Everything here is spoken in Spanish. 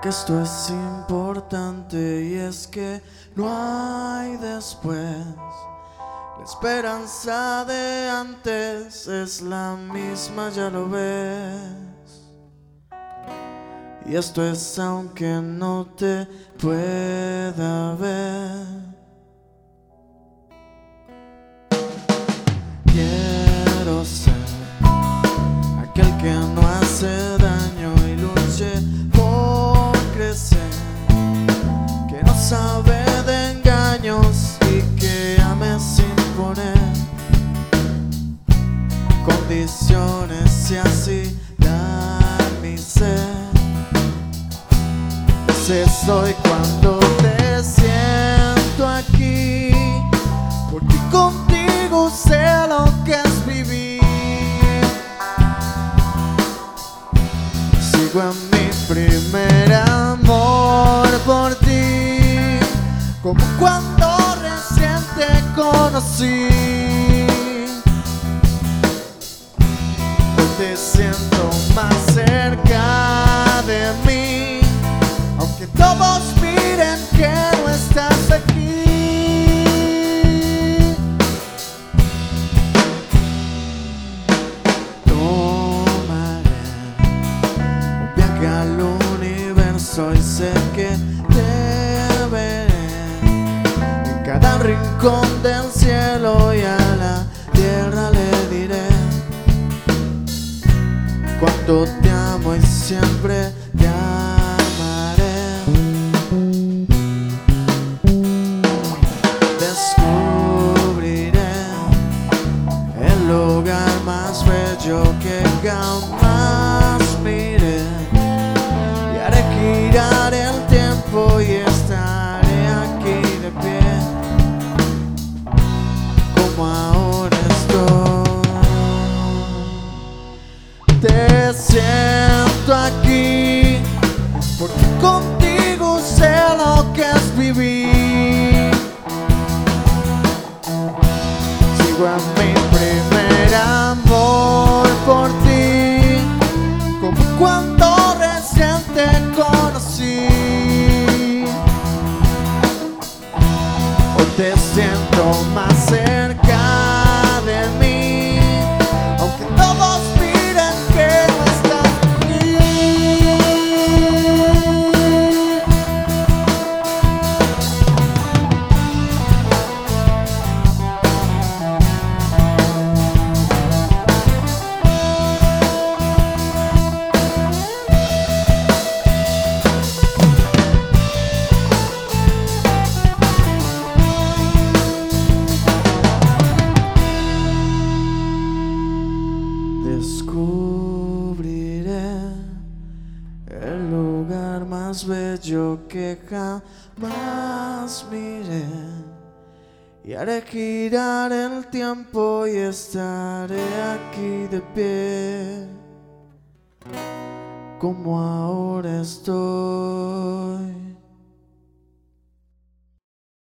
que esto es importante y es que no hay después. La esperanza de antes es la misma, ya lo ves. Y esto es aunque no te pueda ver. Sabe de engaños y que ame sin poner condiciones y así dar mi ser. Ese soy cuando te siento aquí, porque contigo sé lo que es vivir. Sigo en como cuando recién te conocí. Te siento más cerca de mí, aunque todos miren que no estás aquí. Tomaré un viaje al universo y sé que te cada rincón del cielo y a la tierra le diré cuánto te amo y siempre Te siento aquí porque contigo sé lo que el lugar más bello que jamás miré y haré girar el tiempo y estaré aquí de pie como ahora estoy.